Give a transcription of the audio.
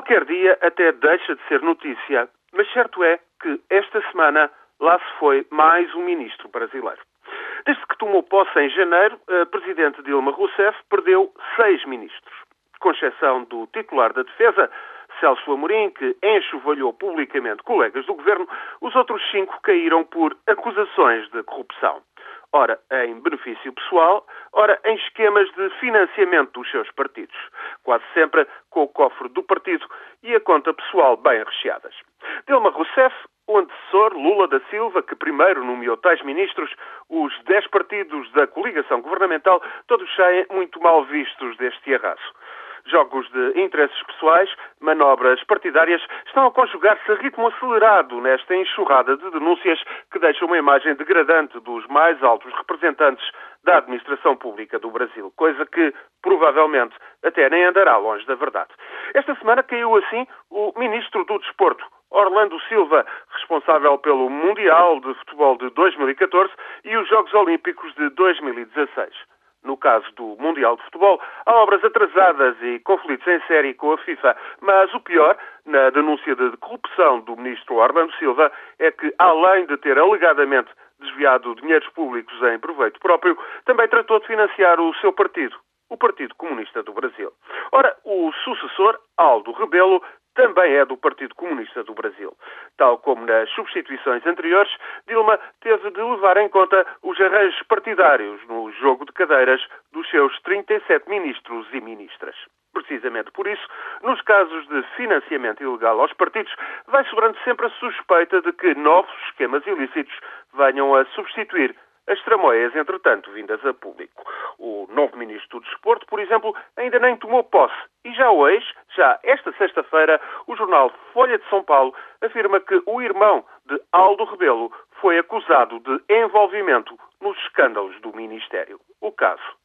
Qualquer dia até deixa de ser notícia, mas certo é que esta semana lá se foi mais um ministro brasileiro. Desde que tomou posse em janeiro, a presidente Dilma Rousseff perdeu seis ministros, com exceção do titular da defesa, Celso Amorim, que enxovalhou publicamente colegas do governo, os outros cinco caíram por acusações de corrupção. Ora em benefício pessoal, ora em esquemas de financiamento dos seus partidos, quase sempre com o cofre do partido e a conta pessoal bem recheadas. Dilma Rousseff, o antecessor Lula da Silva, que primeiro nomeou tais ministros, os dez partidos da coligação governamental, todos saem muito mal vistos deste arraso. Jogos de interesses pessoais, manobras partidárias, estão a conjugar-se a ritmo acelerado nesta enxurrada de denúncias que deixa uma imagem degradante dos mais altos representantes da administração pública do Brasil, coisa que provavelmente até nem andará longe da verdade. Esta semana caiu assim o ministro do Desporto, Orlando Silva, responsável pelo Mundial de Futebol de 2014 e os Jogos Olímpicos de 2016 no caso do Mundial de Futebol, há obras atrasadas e conflitos em série com a FIFA. Mas o pior, na denúncia de corrupção do ministro Orlando Silva, é que, além de ter alegadamente desviado dinheiros públicos em proveito próprio, também tratou de financiar o seu partido, o Partido Comunista do Brasil. Ora, o sucessor, Aldo Rebelo, também é do Partido Comunista do Brasil. Tal como nas substituições anteriores, Dilma teve de levar em conta os arranjos partidários no jogo de cadeiras dos seus 37 ministros e ministras. Precisamente por isso, nos casos de financiamento ilegal aos partidos, vai sobrando sempre a suspeita de que novos esquemas ilícitos venham a substituir as tramóias, entretanto, vindas a público. O novo ministro do Desporto, por exemplo, ainda nem tomou posse. E já hoje, já esta sexta-feira, o jornal Folha de São Paulo afirma que o irmão de Aldo Rebelo foi acusado de envolvimento nos escândalos do Ministério. O caso